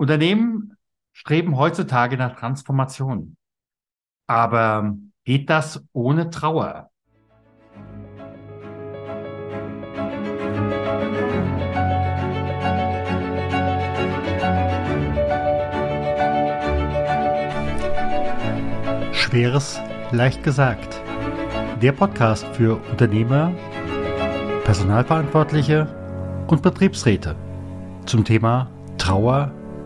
Unternehmen streben heutzutage nach Transformation. Aber geht das ohne Trauer? Schweres, leicht gesagt. Der Podcast für Unternehmer, Personalverantwortliche und Betriebsräte zum Thema Trauer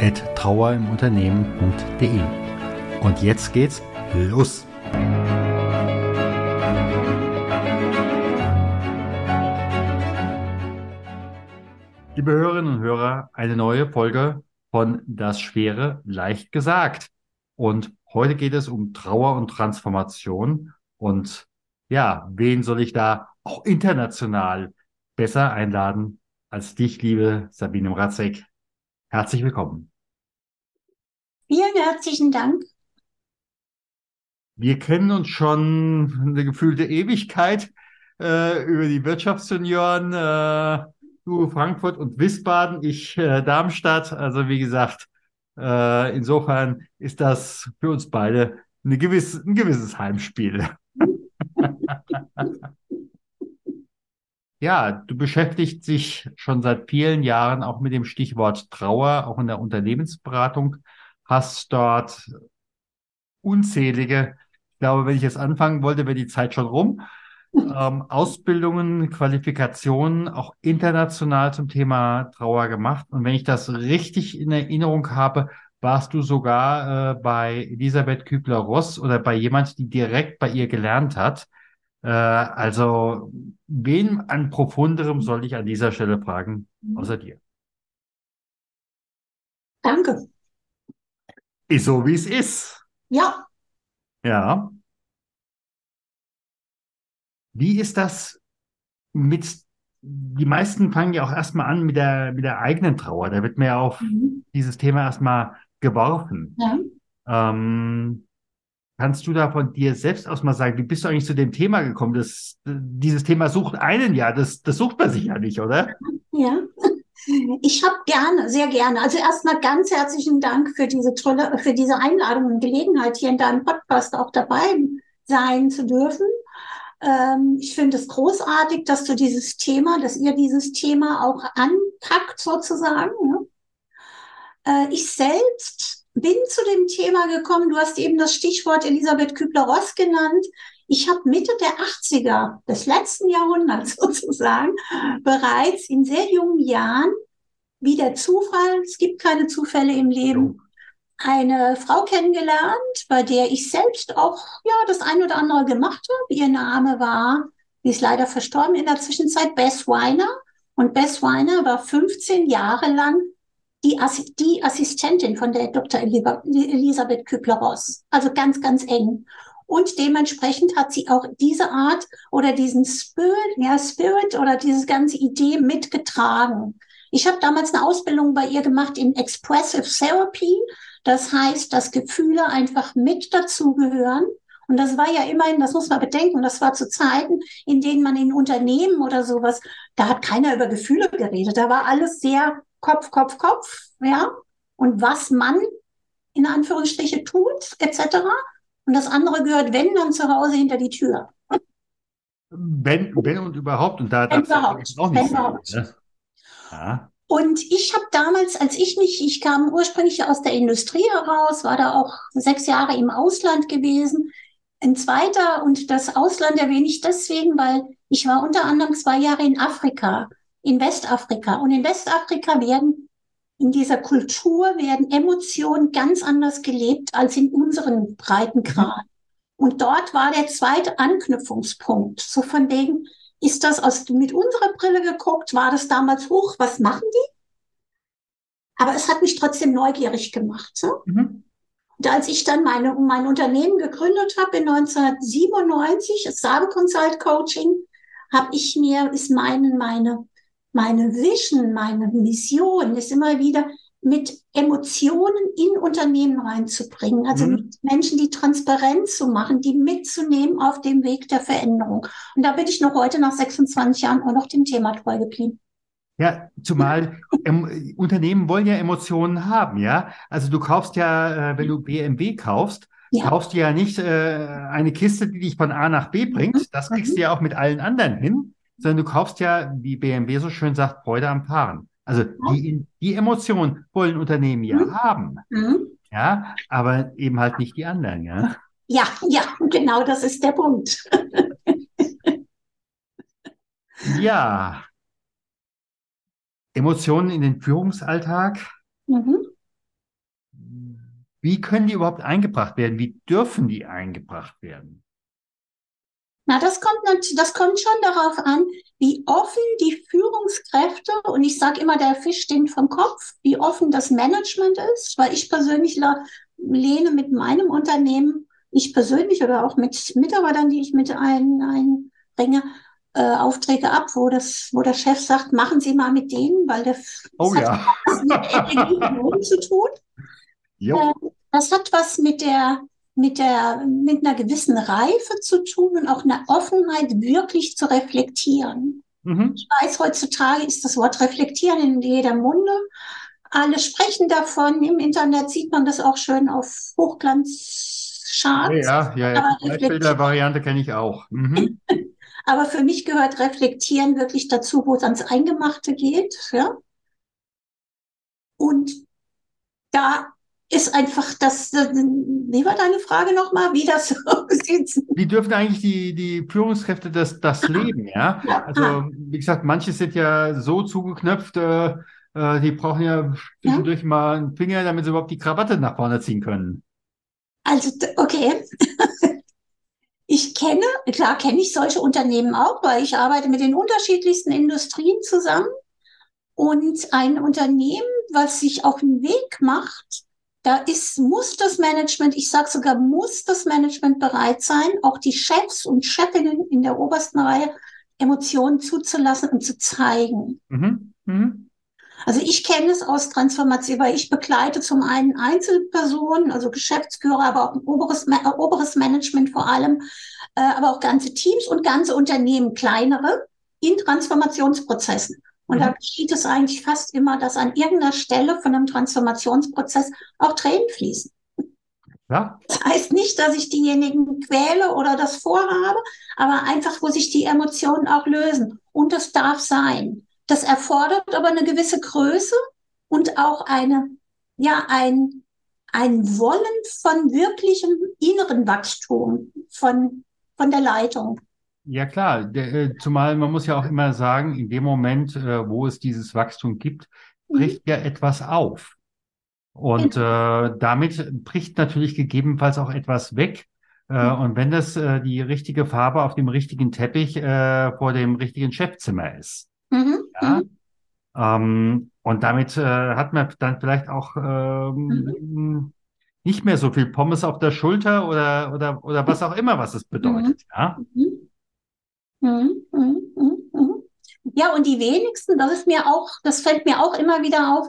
podcast.trauerimunternehmen.de. Und jetzt geht's los! Liebe Hörerinnen und Hörer, eine neue Folge von Das Schwere leicht gesagt. Und heute geht es um Trauer und Transformation. Und ja, wen soll ich da auch international besser einladen als dich, liebe Sabine Mrazek? Herzlich willkommen. Vielen herzlichen Dank. Wir kennen uns schon eine gefühlte Ewigkeit äh, über die Wirtschaftsjunioren. Äh, du Frankfurt und Wiesbaden, ich äh, Darmstadt. Also wie gesagt, äh, insofern ist das für uns beide gewisse, ein gewisses Heimspiel. ja, du beschäftigst dich schon seit vielen Jahren auch mit dem Stichwort Trauer, auch in der Unternehmensberatung, hast dort unzählige, ich glaube, wenn ich jetzt anfangen wollte, wäre die Zeit schon rum ähm, Ausbildungen, Qualifikationen auch international zum Thema Trauer gemacht. Und wenn ich das richtig in Erinnerung habe, warst du sogar äh, bei Elisabeth Kübler-Ross oder bei jemand, die direkt bei ihr gelernt hat. Äh, also, wen an profunderem soll ich an dieser Stelle fragen, außer dir? Danke. Ist so, wie es ist. Ja. Ja. Wie ist das mit, die meisten fangen ja auch erstmal an mit der, mit der eigenen Trauer. Da wird mir auf mhm. dieses Thema erstmal geworfen. Ja. Ähm, kannst du da von dir selbst aus mal sagen, wie bist du eigentlich zu dem Thema gekommen? Das, dieses Thema sucht einen ja, das, das sucht man sich ja nicht, oder? Ja. Ich habe gerne, sehr gerne. Also erstmal ganz herzlichen Dank für diese tolle, für diese Einladung und Gelegenheit, hier in deinem Podcast auch dabei sein zu dürfen. Ähm, ich finde es großartig, dass du dieses Thema, dass ihr dieses Thema auch anpackt sozusagen. Ne? Äh, ich selbst bin zu dem Thema gekommen. Du hast eben das Stichwort Elisabeth Kübler-Ross genannt. Ich habe Mitte der 80er des letzten Jahrhunderts sozusagen bereits in sehr jungen Jahren, wie der Zufall, es gibt keine Zufälle im Leben, eine Frau kennengelernt, bei der ich selbst auch ja das ein oder andere gemacht habe. Ihr Name war, die ist leider verstorben in der Zwischenzeit, Bess Weiner. Und Bess Weiner war 15 Jahre lang die, Assi die Assistentin von der Dr. Elisabeth Kübler-Ross. Also ganz, ganz eng. Und dementsprechend hat sie auch diese Art oder diesen Spirit, ja, Spirit oder diese ganze Idee mitgetragen. Ich habe damals eine Ausbildung bei ihr gemacht in Expressive Therapy. Das heißt, dass Gefühle einfach mit dazugehören. Und das war ja immerhin, das muss man bedenken, das war zu Zeiten, in denen man in Unternehmen oder sowas, da hat keiner über Gefühle geredet. Da war alles sehr Kopf, Kopf, Kopf, ja. Und was man in Anführungsstriche tut, etc. Und das andere gehört, wenn, dann zu Hause hinter die Tür. Wenn, wenn und überhaupt. Und da darf es auch nicht sein. Ne? Ja. Und ich habe damals, als ich mich, ich kam ursprünglich aus der Industrie heraus, war da auch sechs Jahre im Ausland gewesen. Ein zweiter und das Ausland erwähne ich deswegen, weil ich war unter anderem zwei Jahre in Afrika, in Westafrika. Und in Westafrika werden in dieser Kultur werden Emotionen ganz anders gelebt als in unseren Breitengraden. Mhm. Und dort war der zweite Anknüpfungspunkt. So von wegen, ist das aus, mit unserer Brille geguckt? War das damals hoch? Was machen die? Aber es hat mich trotzdem neugierig gemacht. So. Mhm. Und als ich dann meine, mein Unternehmen gegründet habe in 1997, das Sabe Consult Coaching, habe ich mir, ist meine, meine, meine Vision, meine Mission, ist immer wieder mit Emotionen in Unternehmen reinzubringen. Also mhm. mit Menschen, die transparent zu machen, die mitzunehmen auf dem Weg der Veränderung. Und da bin ich noch heute nach 26 Jahren auch noch dem Thema treu geblieben. Ja, zumal ähm, Unternehmen wollen ja Emotionen haben, ja. Also du kaufst ja, äh, wenn du BMW kaufst, ja. kaufst du ja nicht äh, eine Kiste, die dich von A nach B bringt. Mhm. Das kriegst mhm. du ja auch mit allen anderen hin, sondern du kaufst ja, wie BMW so schön sagt, Freude am Fahren. Also die, die Emotion wollen Unternehmen ja mhm. haben. Mhm. Ja, aber eben halt nicht die anderen, ja. Ja, ja, genau das ist der Punkt. ja, Emotionen in den Führungsalltag. Mhm. Wie können die überhaupt eingebracht werden? Wie dürfen die eingebracht werden? Na, das kommt, das kommt schon darauf an, wie offen die Führungskräfte, und ich sage immer, der Fisch stinkt vom Kopf, wie offen das Management ist, weil ich persönlich lehne mit meinem Unternehmen, ich persönlich oder auch mit Mitarbeitern, die ich mit ein, einbringe, äh, Aufträge ab, wo das, wo der Chef sagt, machen Sie mal mit denen, weil der oh, das ja. hat was mit Energie zu tun. Äh, das hat was mit der mit der mit einer gewissen Reife zu tun und auch einer Offenheit wirklich zu reflektieren. Mhm. Ich weiß, heutzutage ist das Wort reflektieren in jeder Munde. Alle sprechen davon. Im Internet sieht man das auch schön auf Hochglanzcharts. Ja, ja, ja. Die Bilder-Variante kenne ich auch. Mhm. Aber für mich gehört Reflektieren wirklich dazu, wo es ans Eingemachte geht. Ja? Und da ist einfach das, wie war deine Frage nochmal, wie das aussieht? Wie dürfen eigentlich die, die Führungskräfte das, das leben, ja? Also, wie gesagt, manche sind ja so zugeknöpft, äh, äh die brauchen ja zwischendurch ja. mal einen Finger, damit sie überhaupt die Krawatte nach vorne ziehen können. Also, okay. Ich kenne, klar kenne ich solche Unternehmen auch, weil ich arbeite mit den unterschiedlichsten Industrien zusammen. Und ein Unternehmen, was sich auf den Weg macht, da ist, muss das Management, ich sage sogar, muss das Management bereit sein, auch die Chefs und Chefinnen in der obersten Reihe Emotionen zuzulassen und zu zeigen. Mhm. Mhm. Also ich kenne es aus Transformation, weil ich begleite zum einen Einzelpersonen, also Geschäftsführer, aber auch oberes, äh, oberes Management vor allem, äh, aber auch ganze Teams und ganze Unternehmen, kleinere, in Transformationsprozessen. Und mhm. da geschieht es eigentlich fast immer, dass an irgendeiner Stelle von einem Transformationsprozess auch Tränen fließen. Ja. Das heißt nicht, dass ich diejenigen quäle oder das vorhabe, aber einfach, wo sich die Emotionen auch lösen. Und das darf sein. Das erfordert aber eine gewisse Größe und auch eine, ja, ein, ein Wollen von wirklichem inneren Wachstum von, von der Leitung. Ja klar, der, äh, zumal man muss ja auch immer sagen, in dem Moment, äh, wo es dieses Wachstum gibt, mhm. bricht mhm. ja etwas auf. Und genau. äh, damit bricht natürlich gegebenenfalls auch etwas weg. Äh, mhm. Und wenn das äh, die richtige Farbe auf dem richtigen Teppich äh, vor dem richtigen Chefzimmer ist. Mhm. Ja? Mhm. Ähm, und damit hat man dann vielleicht auch ähm, nicht mehr so viel Pommes auf der Schulter oder, oder, oder was auch immer, was es bedeutet. Mhm. Ja? ja, und die wenigsten, das ist mir auch, das fällt mir auch immer wieder auf,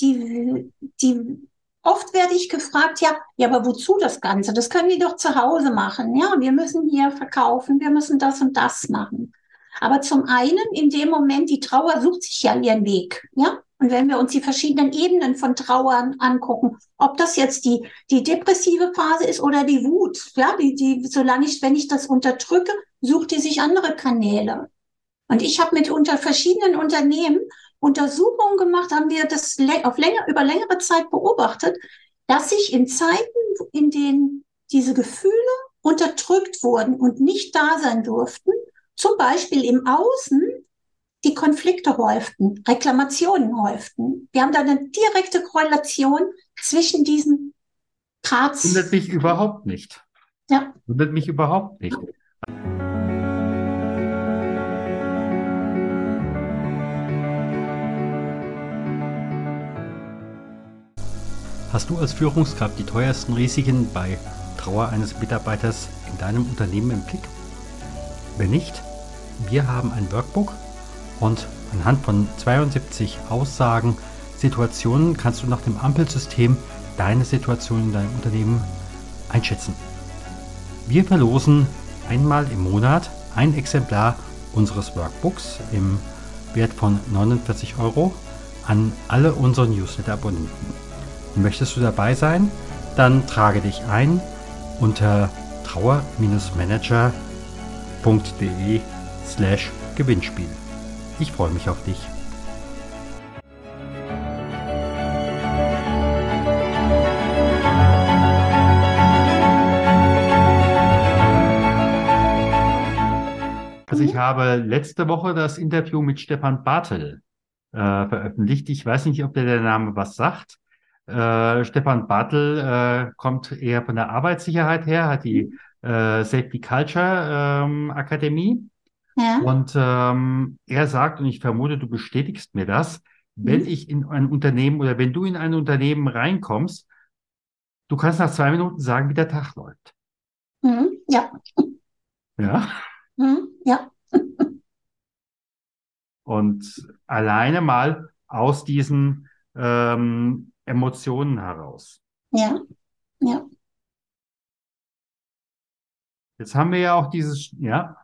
die, die Oft werde ich gefragt, ja, ja, aber wozu das Ganze? Das können die doch zu Hause machen. Ja, wir müssen hier verkaufen, wir müssen das und das machen. Aber zum einen, in dem Moment, die Trauer sucht sich ja ihren Weg, ja. Und wenn wir uns die verschiedenen Ebenen von Trauern angucken, ob das jetzt die, die depressive Phase ist oder die Wut, ja, die, die, solange ich, wenn ich das unterdrücke, sucht die sich andere Kanäle. Und ich habe mit unter verschiedenen Unternehmen Untersuchungen gemacht, haben wir das auf länger, über längere Zeit beobachtet, dass sich in Zeiten, in denen diese Gefühle unterdrückt wurden und nicht da sein durften, zum Beispiel im Außen die Konflikte häuften, Reklamationen häuften. Wir haben da eine direkte Korrelation zwischen diesen Parts. Wundert mich überhaupt nicht. Ja. Wundert mich überhaupt nicht. Hast du als Führungskraft die teuersten Risiken bei Trauer eines Mitarbeiters in deinem Unternehmen im Blick? Wenn nicht, wir haben ein Workbook und anhand von 72 Aussagen, Situationen kannst du nach dem Ampelsystem deine Situation in deinem Unternehmen einschätzen. Wir verlosen einmal im Monat ein Exemplar unseres Workbooks im Wert von 49 Euro an alle unsere Newsletter-Abonnenten. Möchtest du dabei sein? Dann trage dich ein unter trauer-manager.de slash Gewinnspiel. Ich freue mich auf dich. Also ich habe letzte Woche das Interview mit Stefan Bartel äh, veröffentlicht. Ich weiß nicht, ob der, der Name was sagt. Äh, Stefan Bartel äh, kommt eher von der Arbeitssicherheit her, hat die äh, Safety Culture ähm, Akademie. Ja. Und ähm, er sagt, und ich vermute, du bestätigst mir das, wenn mhm. ich in ein Unternehmen oder wenn du in ein Unternehmen reinkommst, du kannst nach zwei Minuten sagen, wie der Tag läuft. Mhm. Ja. Ja. Mhm. Ja. und alleine mal aus diesen ähm, Emotionen heraus. Ja, ja. Jetzt haben wir ja auch dieses, ja.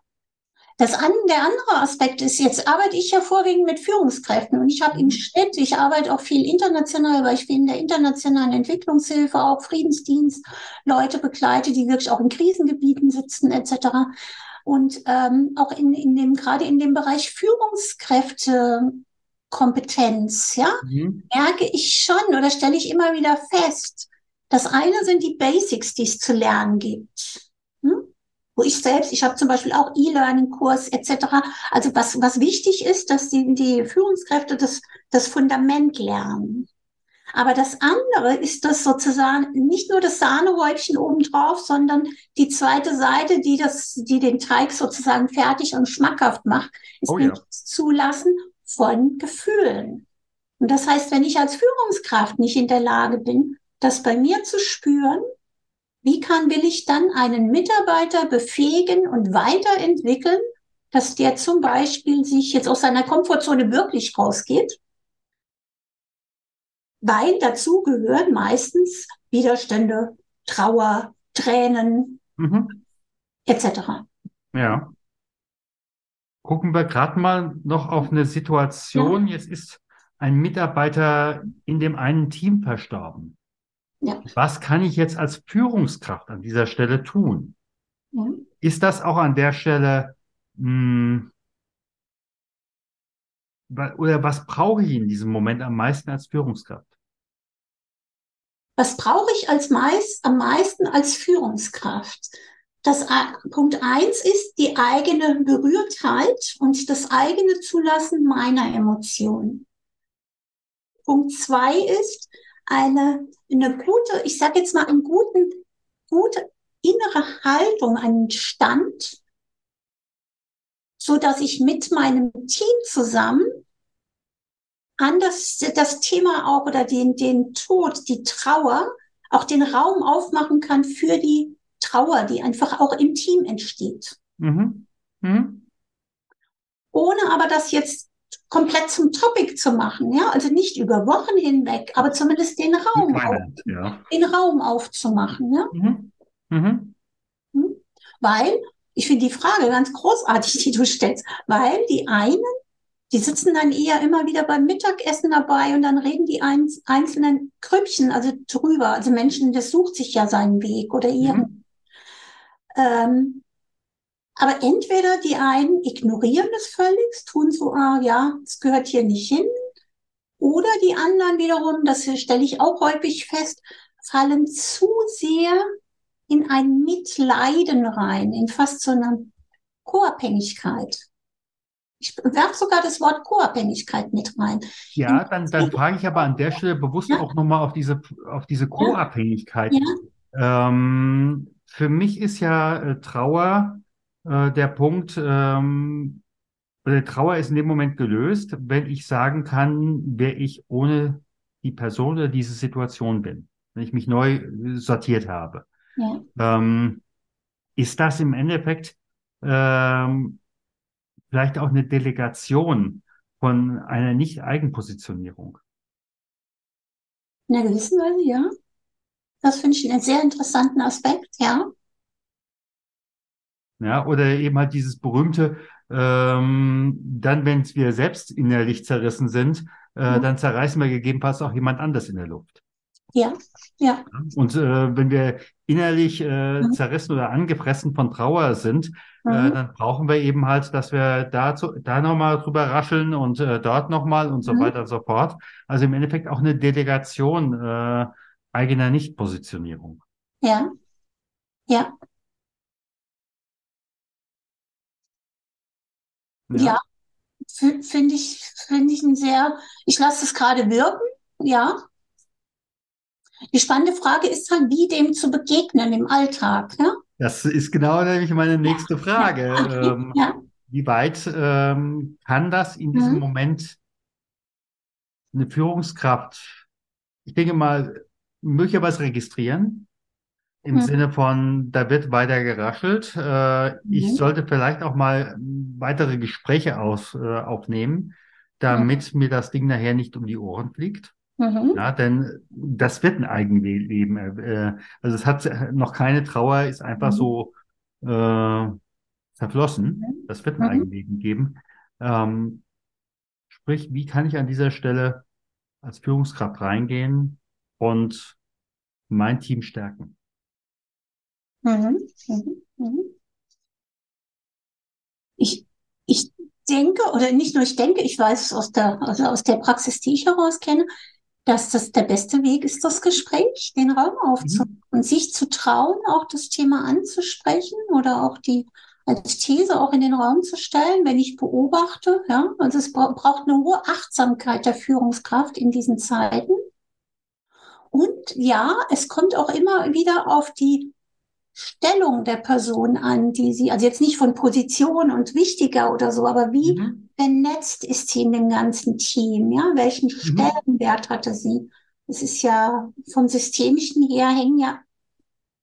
Das an, der andere Aspekt ist, jetzt arbeite ich ja vorwiegend mit Führungskräften und ich habe im Schnitt, ich arbeite auch viel international, weil ich in der internationalen Entwicklungshilfe, auch Friedensdienst, Leute begleite, die wirklich auch in Krisengebieten sitzen etc. Und ähm, auch in, in dem, gerade in dem Bereich Führungskräfte Kompetenz, ja, mhm. merke ich schon oder stelle ich immer wieder fest. Das eine sind die Basics, die es zu lernen gibt. Hm? Wo ich selbst, ich habe zum Beispiel auch E-Learning-Kurs etc. Also was, was wichtig ist, dass die, die Führungskräfte das, das Fundament lernen. Aber das andere ist das sozusagen nicht nur das Sahnehäubchen obendrauf, sondern die zweite Seite, die das, die den Teig sozusagen fertig und schmackhaft macht, ist oh, ja. zulassen von Gefühlen. Und das heißt, wenn ich als Führungskraft nicht in der Lage bin, das bei mir zu spüren, wie kann, will ich dann einen Mitarbeiter befähigen und weiterentwickeln, dass der zum Beispiel sich jetzt aus seiner Komfortzone wirklich rausgeht? Weil dazu gehören meistens Widerstände, Trauer, Tränen, mhm. etc. Ja gucken wir gerade mal noch auf eine Situation. Ja. Jetzt ist ein Mitarbeiter in dem einen Team verstorben. Ja. Was kann ich jetzt als Führungskraft an dieser Stelle tun? Ja. Ist das auch an der Stelle, mh, hm, oder was brauche ich in diesem Moment am meisten als Führungskraft? Was brauche ich als meist, am meisten als Führungskraft? Das Punkt eins ist die eigene Berührtheit und das eigene Zulassen meiner Emotionen. Punkt zwei ist eine, eine gute, ich sage jetzt mal, einen guten, gute innere Haltung, einen Stand, so dass ich mit meinem Team zusammen an das, das Thema auch oder den, den Tod, die Trauer, auch den Raum aufmachen kann für die Trauer, die einfach auch im Team entsteht. Mhm. Mhm. Ohne aber das jetzt komplett zum Topic zu machen, ja, also nicht über Wochen hinweg, aber zumindest den Raum, auf, ja. den Raum aufzumachen, ja. Mhm. mhm. Hm? Weil, ich finde die Frage ganz großartig, die du stellst, weil die einen, die sitzen dann eher immer wieder beim Mittagessen dabei und dann reden die einzelnen Krüppchen, also drüber. Also Menschen, das sucht sich ja seinen Weg oder ihren. Mhm. Ähm, aber entweder die einen ignorieren das völlig, tun so, ah ja, es gehört hier nicht hin. Oder die anderen wiederum, das stelle ich auch häufig fest, fallen zu sehr in ein Mitleiden rein, in fast so eine Co-Abhängigkeit. Ich werfe sogar das Wort Co-Abhängigkeit mit rein. Ja, dann, dann frage ich aber an der Stelle bewusst ja. auch nochmal auf diese, auf diese Co-Abhängigkeit. Ja. Ähm, für mich ist ja äh, Trauer äh, der Punkt, ähm, Trauer ist in dem Moment gelöst, wenn ich sagen kann, wer ich ohne die Person oder diese Situation bin. wenn ich mich neu sortiert habe. Ja. Ähm, ist das im Endeffekt ähm, vielleicht auch eine Delegation von einer Nicht-Eigenpositionierung? In einer gewissen Weise, ja. Das finde ich einen sehr interessanten Aspekt, ja. Ja, oder eben halt dieses berühmte, ähm, dann, wenn wir selbst innerlich zerrissen sind, äh, Mhm. dann zerreißen wir gegebenenfalls auch jemand anders in der Luft. Ja, ja. Und äh, wenn wir innerlich äh, Mhm. zerrissen oder angefressen von Trauer sind, äh, Mhm. dann brauchen wir eben halt, dass wir dazu, da nochmal drüber rascheln und äh, dort nochmal und so Mhm. weiter und so fort. Also im Endeffekt auch eine Delegation äh, eigener Nichtpositionierung. Ja, ja, ja. F- Finde ich, finde ich ein sehr, ich lasse es gerade wirken, ja. Die spannende Frage ist halt, wie dem zu begegnen im Alltag, ja. Das ist genau nämlich meine nächste Frage. Okay, Ähm, ja. wie weit ähm, kann das in diesem Mhm. Moment eine Führungskraft, ich denke mal, möglicherweise registrieren? Im Mhm. Sinne von, da wird weiter geraschelt. Äh, ich Mhm. sollte vielleicht auch mal weitere Gespräche aus, äh, aufnehmen, damit mir das Ding nachher nicht um die Ohren fliegt. Mhm. Ja, denn das wird ein Eigenleben. Äh, also es hat noch keine Trauer, ist einfach Mhm. so äh, verflossen. Mhm. Das wird ein Mhm. Eigenleben geben. Ähm, sprich, wie kann ich an dieser Stelle als Führungskraft reingehen und mein Team stärken? Mhm. Mhm. Mhm. Ich, ich denke, oder nicht nur ich denke, ich weiß es aus der, also aus der Praxis, die ich heraus kenne, dass das der beste Weg ist, das Gespräch, den Raum aufzumachen und sich zu trauen, auch das Thema anzusprechen oder auch die als These auch in den Raum zu stellen, wenn ich beobachte, ja, also es bra braucht eine hohe Achtsamkeit der Führungskraft in diesen Zeiten. Und ja, es kommt auch immer wieder auf die Stellung der Person an, die sie, also jetzt nicht von Position und wichtiger oder so, aber wie Mhm. vernetzt ist sie in dem ganzen Team, ja? Welchen Stellenwert hatte sie? Es ist ja vom Systemischen her, hängen ja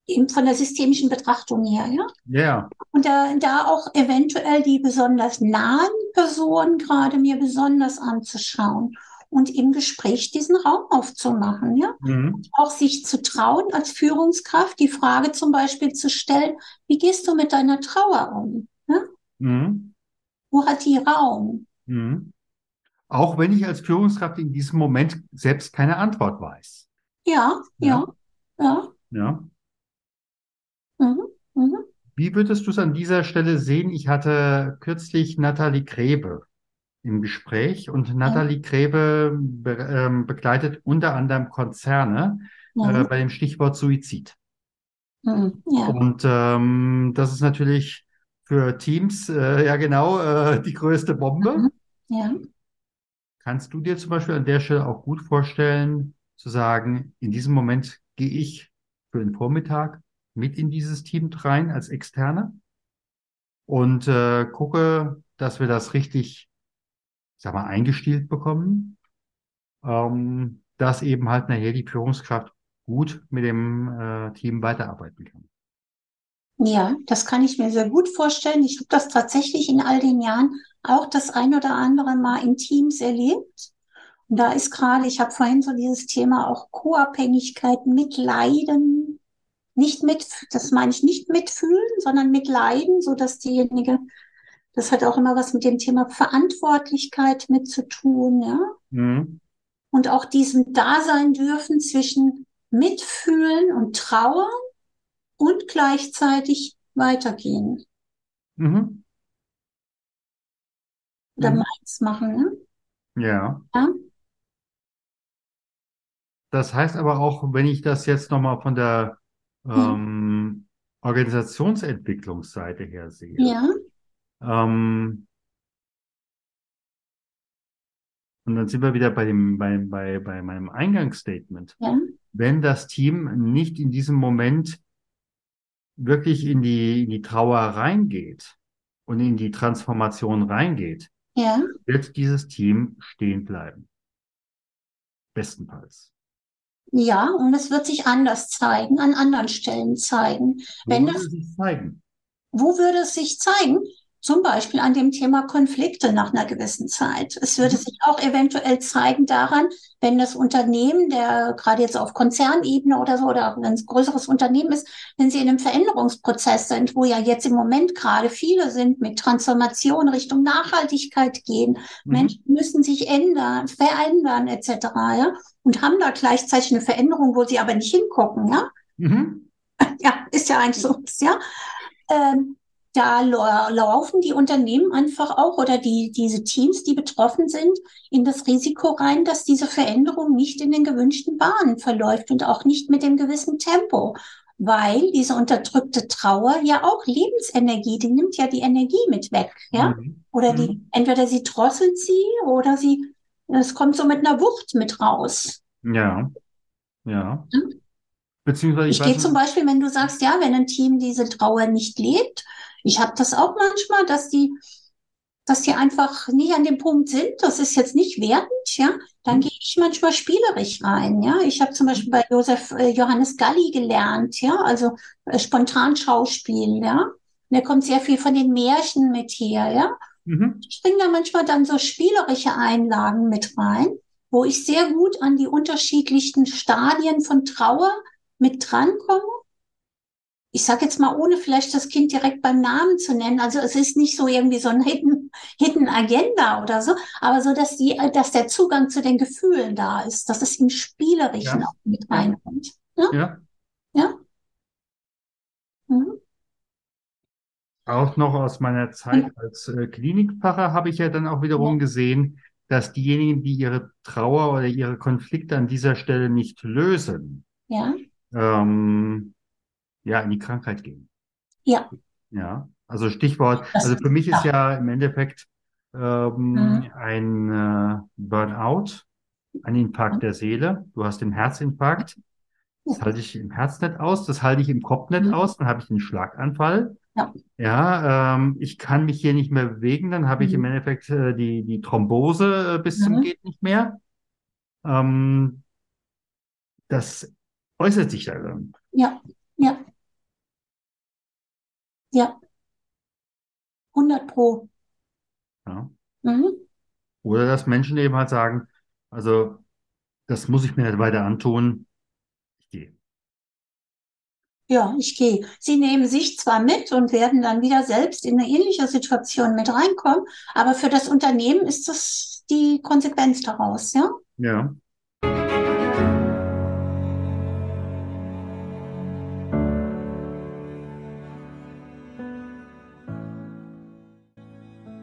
eben von der systemischen Betrachtung her, ja? Ja, Und da, da auch eventuell die besonders nahen Personen gerade mir besonders anzuschauen und im Gespräch diesen Raum aufzumachen, ja? mhm. auch sich zu trauen, als Führungskraft die Frage zum Beispiel zu stellen, wie gehst du mit deiner Trauer um? Ne? Mhm. Wo hat die Raum? Mhm. Auch wenn ich als Führungskraft in diesem Moment selbst keine Antwort weiß. Ja, ja, ja. Ja. Mhm, mhm, Wie würdest du es an dieser Stelle sehen? Ich hatte kürzlich Nathalie Grebe im Gespräch. Und Nathalie Grebe be ähm, begleitet unter anderem Konzerne äh, ja, bei dem Stichwort Suizid. mhm, ja, Und ähm, das ist natürlich für Teams äh, ja genau äh, die größte Bombe. Mhm. ja, Kannst du dir zum Beispiel an der Stelle auch gut vorstellen, zu sagen, in diesem Moment gehe ich für den Vormittag mit in dieses Team rein als Externe? Und äh, gucke, dass wir das richtig, sag mal, eingestielt bekommen, ähm, dass eben halt nachher die Führungskraft gut mit dem äh, Team weiterarbeiten kann. ja, das kann ich mir sehr gut vorstellen. Ich habe das tatsächlich in all den Jahren auch das ein oder andere Mal in Teams erlebt. Und da ist gerade, ich habe vorhin so dieses Thema auch Co-Abhängigkeit, Mitleiden, nicht mit, das meine ich nicht mitfühlen, sondern mitleiden, so dass diejenige, das hat auch immer was mit dem Thema Verantwortlichkeit mit zu tun, ja. Mhm. Und auch diesem Dasein dürfen zwischen Mitfühlen und Trauern und gleichzeitig weitergehen Mhm. oder Mhm. meins machen, ne? Ja. Ja, Das heißt aber auch, wenn ich das jetzt nochmal von der ähm, Organisationsentwicklungsseite her sehe, ja, ähm, und dann sind wir wieder bei dem, bei, bei, bei meinem Eingangsstatement. ja, Wenn das Team nicht in diesem Moment wirklich in die, in die Trauer reingeht und in die Transformation reingeht, ja, wird dieses Team stehen bleiben. Bestenfalls. Ja, und es wird sich anders zeigen, an anderen Stellen zeigen. Wo Wenn würde das, es sich zeigen? wo würde es sich zeigen? Zum Beispiel an dem Thema Konflikte nach einer gewissen Zeit. Es würde Mhm. sich auch eventuell zeigen daran, wenn das Unternehmen, der gerade jetzt auf Konzernebene oder so, oder wenn es ein größeres Unternehmen ist, wenn sie in einem Veränderungsprozess sind, wo ja jetzt im Moment gerade viele sind mit Transformation Richtung Nachhaltigkeit gehen. Mhm. Menschen müssen sich ändern, verändern etc. Ja? Und haben da gleichzeitig eine Veränderung, wo sie aber nicht hingucken. Ja, Mhm. ja, ist ja eigentlich so. Ja, ähm, da lau- laufen die Unternehmen einfach auch oder die, diese Teams, die betroffen sind, in das Risiko rein, dass diese Veränderung nicht in den gewünschten Bahnen verläuft und auch nicht mit dem gewissen Tempo. Weil diese unterdrückte Trauer ja auch Lebensenergie, die nimmt ja die Energie mit weg, ja? Mhm. Oder die, Mhm. entweder sie drosselt sie oder sie, es kommt so mit einer Wucht mit raus. Ja, ja. Hm? Beziehungsweise ich Ich gehe zum. Beispiel, wenn du sagst, ja, wenn ein Team diese Trauer nicht lebt, ich habe das auch manchmal, dass die, dass die einfach nicht an dem Punkt sind. Das ist jetzt nicht wertend, ja. Dann Mhm. gehe ich manchmal spielerisch rein, ja. Ich habe zum Beispiel bei Josef äh, Johannes Galli gelernt, ja, also äh, Spontanschauspiel, ja. Und da kommt sehr viel von den Märchen mit her, ja. Mhm. Ich bringe da manchmal dann so spielerische Einlagen mit rein, wo ich sehr gut an die unterschiedlichen Stadien von Trauer mit drankomme. Ich sage jetzt mal, ohne vielleicht das Kind direkt beim Namen zu nennen. Also es ist nicht so irgendwie so ein Hidden, Hidden Agenda oder so, aber so, dass die, dass der Zugang zu den Gefühlen da ist, dass es im Spielerischen Ja. auch mit reinkommt. Ja, Ja. ja. Mhm. Auch noch aus meiner Zeit als äh, Klinikpfarrer habe ich ja dann auch wiederum gesehen, dass diejenigen, die ihre Trauer oder ihre Konflikte an dieser Stelle nicht lösen, Ja, ähm, ja, in die Krankheit gehen. ja, Ja, also Stichwort, Das also für mich ist ja im Endeffekt ähm, Mhm. ein äh, Burnout, ein Infarkt der Seele. Du hast den Herzinfarkt. Das halte ich im Herz nicht aus, das halte ich im Kopf nicht Mhm. aus, dann habe ich einen Schlaganfall. Ja. Ja, ähm, ich kann mich hier nicht mehr bewegen, dann habe ich im Mhm. Endeffekt äh, die, die Thrombose äh, bis zum Mhm. geht nicht mehr. Ähm, das äußert sich da dann. ja, ja, ja. 100 Pro. Ja. Mhm. Oder dass Menschen eben halt sagen, also das muss ich mir nicht weiter antun. Ich gehe. Ja, ich gehe. Sie nehmen sich zwar mit und werden dann wieder selbst in eine ähnliche Situation mit reinkommen, aber für das Unternehmen ist das die Konsequenz daraus, ja? Ja.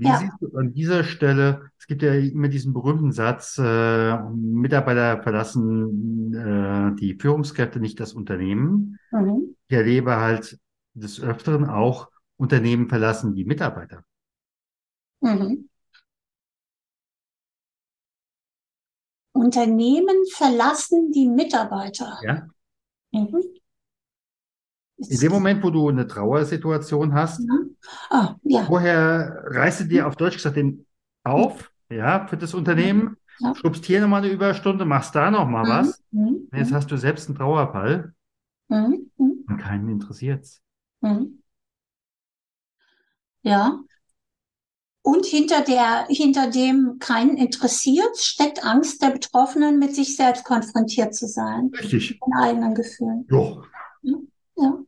Wie Ja. siehst du an dieser Stelle, es gibt ja immer diesen berühmten Satz, äh, Mitarbeiter verlassen äh, die Führungskräfte nicht das Unternehmen. mhm. Ich erlebe halt des Öfteren auch Unternehmen verlassen die Mitarbeiter. Mhm. Unternehmen verlassen die Mitarbeiter. Ja? Mhm. In dem Moment, wo du eine Trauersituation hast, Mhm. Ah, ja. vorher reißt du dir auf Deutsch gesagt den auf, ja, für das Unternehmen, Ja. schubst hier nochmal eine Überstunde, machst da nochmal was. Mhm. Jetzt hast du selbst einen Trauerfall Mhm. Mhm. und keinen interessiert's. Mhm. Ja. Und hinter der, hinter dem keinen interessiert, steckt Angst der Betroffenen, mit sich selbst konfrontiert zu sein, Richtig. mit den eigenen Gefühlen. Jo, Ja,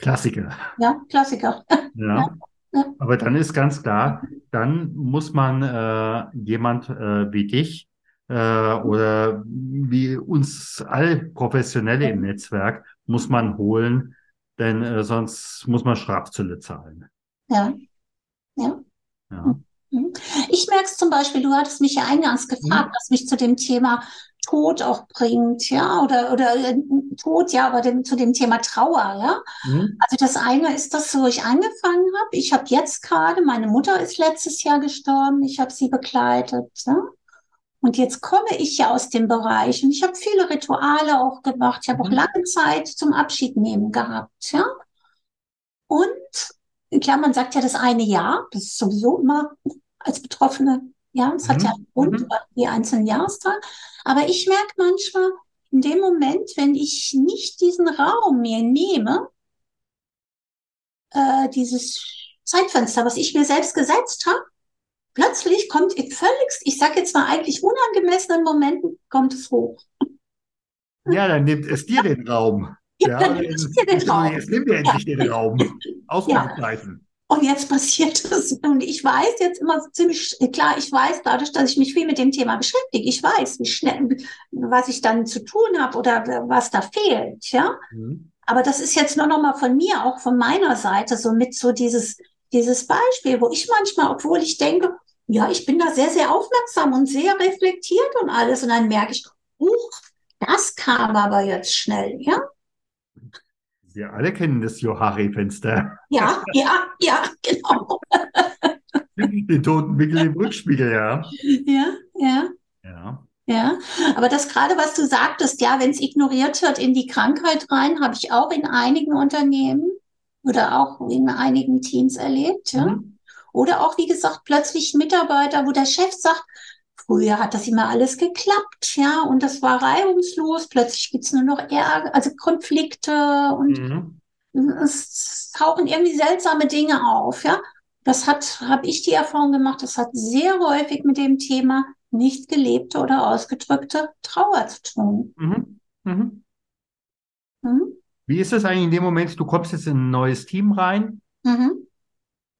Klassiker. ja, Klassiker. Ja. Ja. Aber dann ist ganz klar, dann muss man äh, jemand äh, wie dich äh, oder wie uns all Professionelle im Netzwerk muss man holen, denn äh, sonst muss man Strafzölle zahlen. Ja, ja. Ja. Mhm. Ich merke es zum Beispiel, du hattest mich ja eingangs gefragt, was mich zu dem Thema Tod auch bringt, ja, oder, oder äh, Tod, ja, aber dem, zu dem Thema Trauer, ja. Mhm. Also das eine ist das, wo ich angefangen habe. Ich habe jetzt gerade, meine Mutter ist letztes Jahr gestorben, ich habe sie begleitet, ja. Und jetzt komme ich ja aus dem Bereich und ich habe viele Rituale auch gemacht. Ich habe auch Mhm. lange Zeit zum Abschied nehmen gehabt, ja. Und klar, man sagt ja das eine Jahr, das ist sowieso immer als Betroffene, ja, es hat Mhm. ja einen Grund, Mhm. die einzelnen Jahrestage. Aber ich merke manchmal, in dem Moment, wenn ich nicht diesen Raum mir nehme, äh, dieses Zeitfenster, was ich mir selbst gesetzt habe, plötzlich kommt in völligst, ich sage jetzt mal eigentlich unangemessenen Momenten, kommt es hoch. Ja, dann nimmt es dir den Raum. Ja, dann nimmt es dir den Raum. Jetzt nimm dir endlich den Raum. Ausrufezeichen. Und jetzt passiert es. Und ich weiß jetzt immer ziemlich klar, ich weiß dadurch, dass ich mich viel mit dem Thema beschäftige, ich weiß, wie schnell, was ich dann zu tun habe oder was da fehlt, ja. Mhm. Aber das ist jetzt nur noch mal von mir, auch von meiner Seite, so mit so dieses, dieses Beispiel, wo ich manchmal, obwohl ich denke, ja, ich bin da sehr, sehr aufmerksam und sehr reflektiert und alles, und dann merke ich, huch, das kam aber jetzt schnell, ja? Wir alle kennen das Johari-Fenster. Ja, ja, ja, genau. Den toten Wickel im Rückspiegel, ja. Ja, ja. Ja. Ja, aber das gerade, was du sagtest, ja, wenn es ignoriert wird in die Krankheit rein, habe ich auch in einigen Unternehmen oder auch in einigen Teams erlebt, ja. Mhm. Oder auch, wie gesagt, plötzlich Mitarbeiter, wo der Chef sagt, früher hat das immer alles geklappt, ja, und das war reibungslos, plötzlich gibt's nur noch Ärger, also Konflikte und Mhm. es tauchen irgendwie seltsame Dinge auf, ja. Das hat, habe ich die Erfahrung gemacht, das hat sehr häufig mit dem Thema nicht gelebte oder ausgedrückte Trauer zu tun. Mhm. Mhm. Mhm. Wie ist das eigentlich in dem Moment, du kommst jetzt in ein neues Team rein Mhm.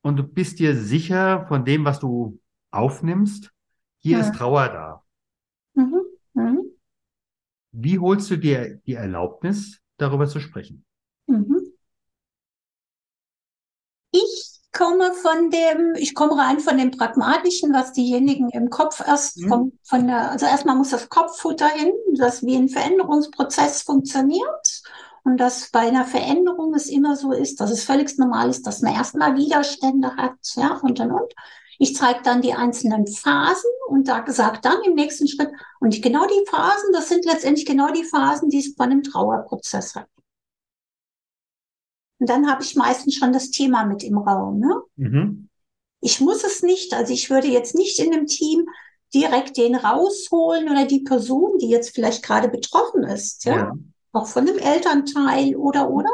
und du bist dir sicher von dem, was du aufnimmst, hier Ja. ist Trauer da. Mhm. Mhm. Wie holst du dir die Erlaubnis, darüber zu sprechen? Mhm. Ich komme von dem, ich komme rein von dem Pragmatischen, was diejenigen im Kopf erst Mhm. vom, von der, also erstmal muss das Kopffutter hin, das wie ein Veränderungsprozess funktioniert. Und dass bei einer Veränderung es immer so ist, dass es völlig normal ist, dass man erstmal Widerstände hat, ja, und und und. Ich zeige dann die einzelnen Phasen und da gesagt dann im nächsten Schritt, und genau die Phasen, das sind letztendlich genau die Phasen, die es bei einem Trauerprozess hat. Und dann habe ich meistens schon das Thema mit im Raum. Ne? Mhm. Ich muss es nicht, also ich würde jetzt nicht in einem Team direkt den rausholen oder die Person, die jetzt vielleicht gerade betroffen ist, ja, Ja. auch von einem Elternteil oder oder.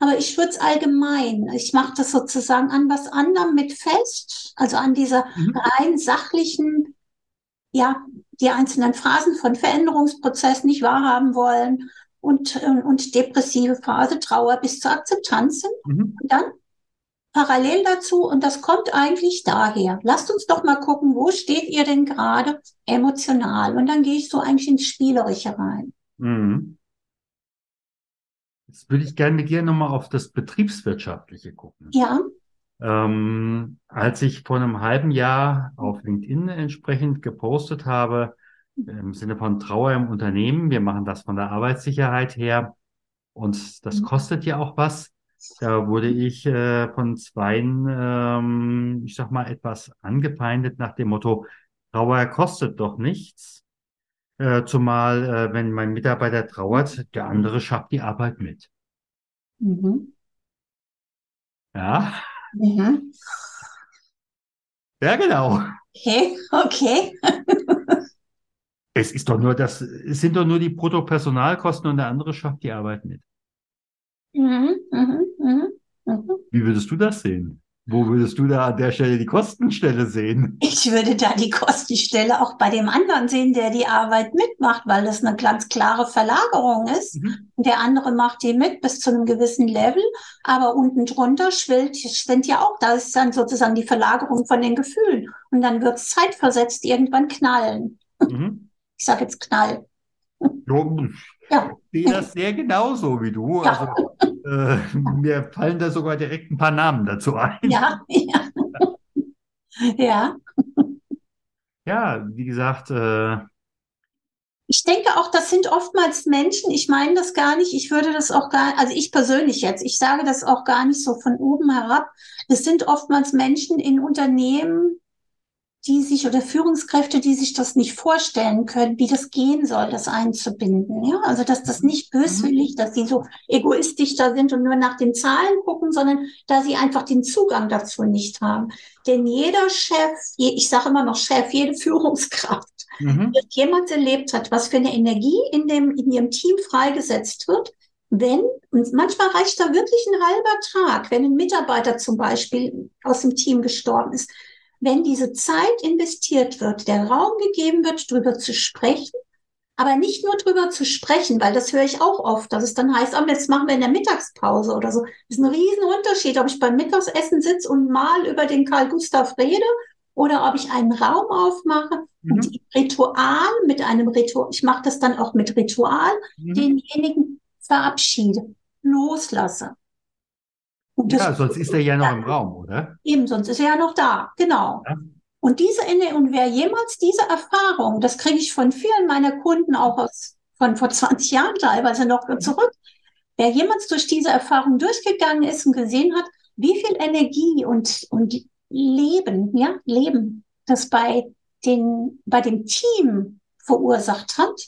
Aber ich würde es allgemein, ich mache das sozusagen an was anderem mit fest, also an dieser Mhm. rein sachlichen, ja, die einzelnen Phasen von Veränderungsprozess nicht wahrhaben wollen und, äh, und depressive Phase, Trauer bis zur Akzeptanz sind. Mhm. Und dann parallel dazu, und das kommt eigentlich daher. Lasst uns doch mal gucken, wo steht ihr denn gerade emotional? Und dann gehe ich so eigentlich ins Spielerische rein. Mhm. Jetzt würde ich gerne mit dir nochmal auf das Betriebswirtschaftliche gucken. Ja, Ähm, als ich vor einem halben Jahr auf LinkedIn entsprechend gepostet habe, im Sinne von Trauer im Unternehmen, wir machen das von der Arbeitssicherheit her und das Mhm. kostet ja auch was, Da wurde ich äh, von zweien, ähm, ich sag mal, etwas angefeindet nach dem Motto, Trauer kostet doch nichts. Äh, zumal, äh, wenn mein Mitarbeiter trauert, der andere schafft die Arbeit mit. Mhm. Ja, Mhm. ja, genau. Okay, okay. Es ist doch nur das, es sind doch nur die Bruttopersonalkosten und der andere schafft die Arbeit mit. Mhm. Mhm. Mhm. Mhm. Wie würdest du das sehen? Wo würdest du da an der Stelle die Kostenstelle sehen? Ich würde da die Kostenstelle auch bei dem anderen sehen, der die Arbeit mitmacht, weil das eine ganz klare Verlagerung ist. Mhm. Der andere macht die mit bis zu einem gewissen Level, aber unten drunter schwillt, sind ja auch, da ist dann sozusagen die Verlagerung von den Gefühlen. Und dann wird es zeitversetzt irgendwann knallen. Mhm. Ich sage jetzt Knall. Jo, Ja, Ich sehe das sehr genauso wie du. Ja. Also, äh, mir fallen da sogar direkt ein paar Namen dazu ein. ja, ja. Ja. Ja, wie gesagt, äh, Ich denke auch, das sind oftmals Menschen, ich meine das gar nicht, ich würde das auch gar, also ich persönlich jetzt, ich sage das auch gar nicht so von oben herab. Es sind oftmals Menschen in Unternehmen, die sich oder Führungskräfte, die sich das nicht vorstellen können, wie das gehen soll, das einzubinden. Ja, also dass das nicht böswillig, dass sie so egoistisch da sind und nur nach den Zahlen gucken, sondern da sie einfach den Zugang dazu nicht haben. Denn jeder Chef, ich sage immer noch Chef, jede Führungskraft mhm. dass jemand erlebt hat, was für eine Energie in dem, in ihrem Team freigesetzt wird, wenn, und manchmal reicht da wirklich ein halber Tag, wenn ein Mitarbeiter zum Beispiel aus dem Team gestorben ist, wenn diese Zeit investiert wird, der Raum gegeben wird, drüber zu sprechen, aber nicht nur drüber zu sprechen, weil das höre ich auch oft, dass es dann heißt, ah, jetzt machen wir in der Mittagspause oder so. Das ist ein riesen Unterschied, ob ich beim Mittagessen sitze und mal über den Karl Gustav rede oder ob ich einen Raum aufmache und Mhm. im Ritual mit einem Ritual, ich mache das dann auch mit Ritual, Mhm. denjenigen verabschiede, loslasse. Und das Ja, sonst ist er ja noch im Raum, oder? eben, sonst ist er ja noch da. Genau. Ja. Und diese und wer jemals diese Erfahrung, das kriege ich von vielen meiner Kunden auch aus von vor 20 Jahren teilweise noch zurück, wer jemals durch diese Erfahrung durchgegangen ist und gesehen hat, wie viel Energie und, und Leben, ja, Leben, das bei den, bei dem Team verursacht hat,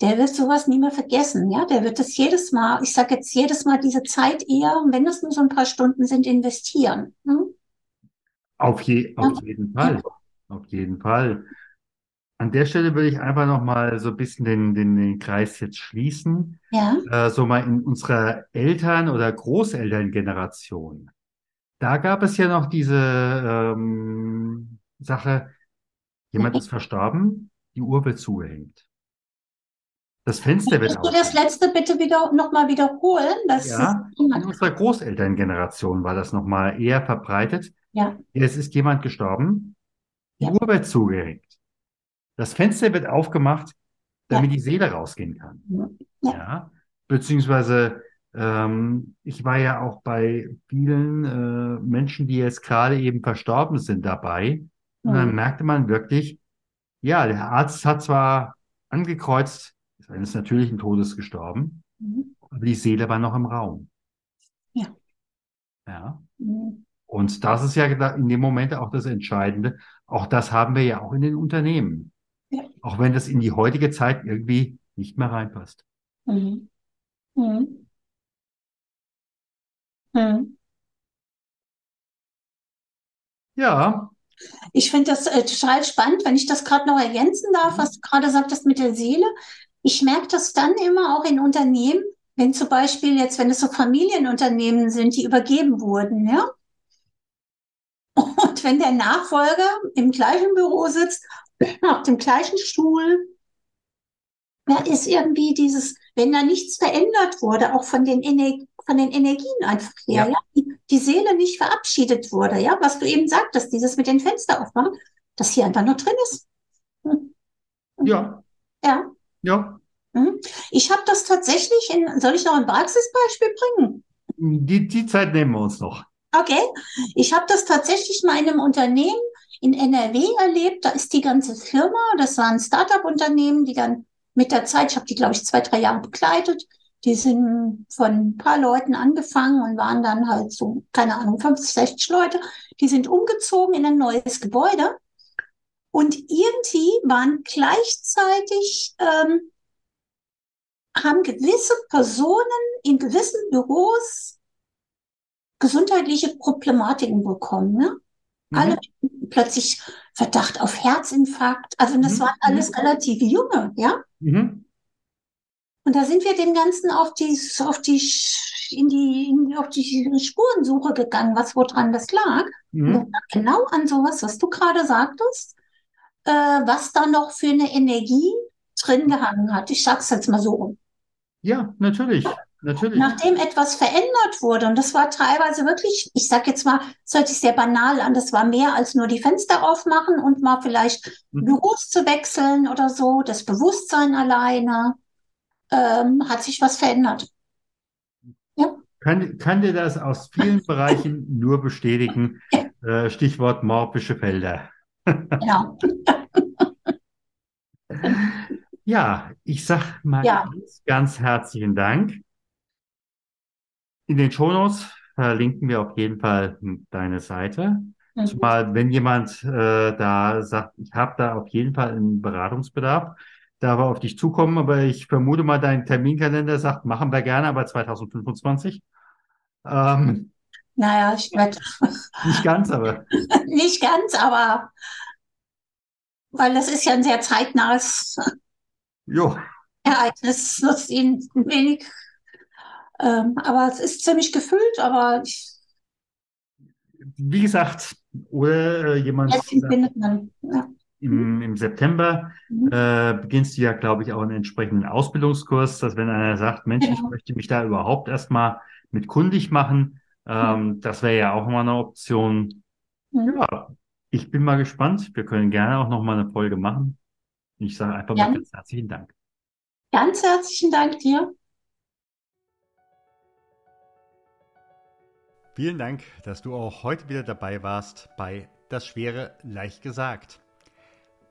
der wird sowas nie mehr vergessen, ja, der wird das jedes Mal, ich sage jetzt jedes Mal diese Zeit eher, wenn das nur so ein paar Stunden sind, investieren. Hm? Auf je, auf jeden Fall. Auf jeden Fall. An der Stelle würde ich einfach noch mal so ein bisschen den, den, den Kreis jetzt schließen. Ja, Äh, so mal in unserer Eltern- oder Großelterngeneration. Da gab es ja noch diese ähm, Sache, jemand Mhm. ist verstorben, die Uhr wird zugehängt. Das Fenster wird Kannst du das letzte bitte wieder nochmal wiederholen? Das Ja, in unserer Großelterngeneration war das noch mal eher verbreitet. Ja, Es ist jemand gestorben, die Ja. Uhr wird zugehängt. Das Fenster wird aufgemacht, damit die Seele rausgehen kann. Ja. Ja, beziehungsweise ähm, ich war ja auch bei vielen äh, Menschen, die jetzt gerade eben verstorben sind, dabei. Und dann Mhm. merkte man wirklich, ja, der Arzt hat zwar angekreuzt, ist eines natürlichen Todes gestorben, Mhm. aber die Seele war noch im Raum. Ja. Ja. Mhm. Und das ist ja in dem Moment auch das Entscheidende. Auch das haben wir ja auch in den Unternehmen. Ja. Auch wenn das in die heutige Zeit irgendwie nicht mehr reinpasst. Mhm. Mhm. Mhm. Ja, Ich finde das äh, total spannend, wenn ich das gerade noch ergänzen darf, was du gerade sagtest mit der Seele. Ich merke das dann immer auch in Unternehmen, wenn zum Beispiel jetzt, wenn es so Familienunternehmen sind, die übergeben wurden, ja. Und wenn der Nachfolger im gleichen Büro sitzt, auf dem gleichen Stuhl, da ist irgendwie dieses, wenn da nichts verändert wurde, auch von den, Ener von den Energien einfach her, Ja. ja, die, die Seele nicht verabschiedet wurde, ja, was du eben sagtest, dieses mit den Fenster aufmachen, dass hier einfach noch drin ist. Ja, Ja. Ja. Hm. Ich habe das tatsächlich in, soll ich noch ein Praxisbeispiel bringen? Die, die Zeit nehmen wir uns noch. Okay, ich habe das tatsächlich mal in einem Unternehmen in NRW erlebt. Da ist die ganze Firma, das war ein Startup-Unternehmen, die dann mit der Zeit, ich habe die, glaube ich, zwei, drei Jahre begleitet, Die sind von ein paar Leuten angefangen und waren dann halt so, keine Ahnung, 50, 60 Leute. Die sind umgezogen in ein neues Gebäude. Und irgendwie waren gleichzeitig, ähm, haben gewisse Personen in gewissen Büros gesundheitliche Problematiken bekommen. Ne? Mhm. Alle plötzlich Verdacht auf Herzinfarkt. Also das mhm. waren alles mhm. relativ junge, ja. Mhm. Und da sind wir dem Ganzen auf die, auf die, in die, in, auf die Spurensuche gegangen, was woran das lag. Mhm. genau an sowas, was du gerade sagtest, äh, was da noch für eine Energie drin gehangen hat. Ich sag's jetzt mal so. Ja, natürlich. Natürlich. Nachdem etwas verändert wurde, und das war teilweise wirklich, ich sag jetzt mal, es hört sich sehr banal an, das war mehr als nur die Fenster aufmachen und mal vielleicht mhm. Büros zu wechseln oder so, das Bewusstsein alleine, ähm, hat sich was verändert. Ja. Kann, kann dir das aus vielen Bereichen nur bestätigen? Äh, Stichwort morpische Felder. Genau. ja, ich sag mal ja. ganz, ganz herzlichen Dank. In den Shownotes verlinken wir auf jeden Fall deine Seite. Mhm. Zumal, wenn jemand äh, da sagt, ich habe da auf jeden Fall einen Beratungsbedarf, da wir auf dich zukommen, aber ich vermute mal, dein Terminkalender sagt, machen wir gerne, aber 2025. Ähm, naja, ich werde. Nicht ganz, aber. nicht ganz, aber weil das ist ja ein sehr zeitnahes jo. Ereignis, nutzt ihn wenig ähm, aber es ist ziemlich gefüllt, aber ich, wie gesagt, oder äh, jemand man, ja. im, im, September mhm. äh, beginnst du ja, glaube ich, auch einen entsprechenden Ausbildungskurs, dass wenn einer sagt, Mensch, genau. ich möchte mich da überhaupt erstmal mit kundig machen, ähm, mhm. das wäre ja auch mal eine Option. Mhm. Ja, ich bin mal gespannt. Wir können gerne auch noch mal eine Folge machen. Ich sage einfach mal ganz herzlichen Dank. Ganz herzlichen Dank dir. Vielen Dank, dass du auch heute wieder dabei warst bei Das Schwere leicht gesagt.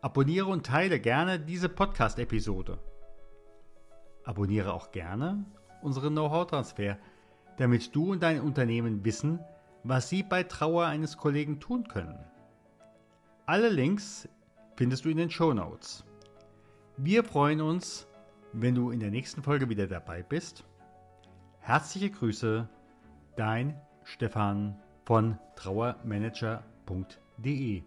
Abonniere und teile gerne diese Podcast-Episode. Abonniere auch gerne unseren Know-how-Transfer, damit du und dein Unternehmen wissen, was sie bei Trauer eines Kollegen tun können. Alle Links findest du in den Show Notes. Wir freuen uns, wenn du in der nächsten Folge wieder dabei bist. Herzliche Grüße, dein Stefan von trauermanager.de